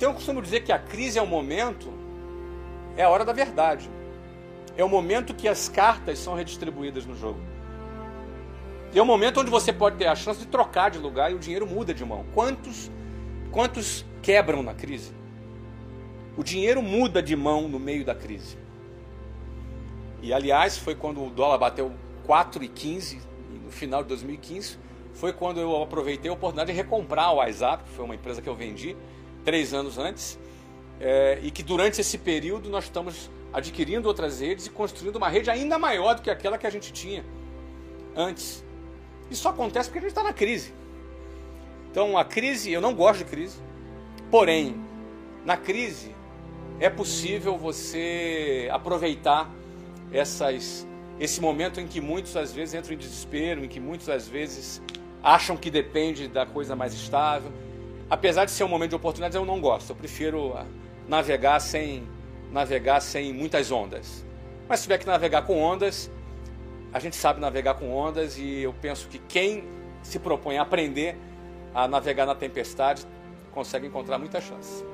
Então eu costumo dizer que a crise é o momento, é a hora da verdade. É o momento que as cartas são redistribuídas no jogo. E é o momento onde você pode ter a chance de trocar de lugar e o dinheiro muda de mão. Quantos, quantos quebram na crise? O dinheiro muda de mão no meio da crise. E aliás, foi quando o dólar bateu 4,15 no final de 2015, foi quando eu aproveitei a oportunidade de recomprar o WhatsApp, que foi uma empresa que eu vendi três anos antes, é, e que durante esse período nós estamos adquirindo outras redes e construindo uma rede ainda maior do que aquela que a gente tinha antes. Isso acontece porque a gente está na crise. Então a crise, eu não gosto de crise, porém, na crise é possível você aproveitar essas, esse momento em que muitos às vezes entram em desespero, em que muitos às vezes acham que depende da coisa mais estável. Apesar de ser um momento de oportunidades, eu não gosto. Eu prefiro ah, navegar sem navegar sem muitas ondas. Mas se tiver que navegar com ondas, a gente sabe navegar com ondas e eu penso que quem se propõe a aprender a navegar na tempestade consegue encontrar muita chance.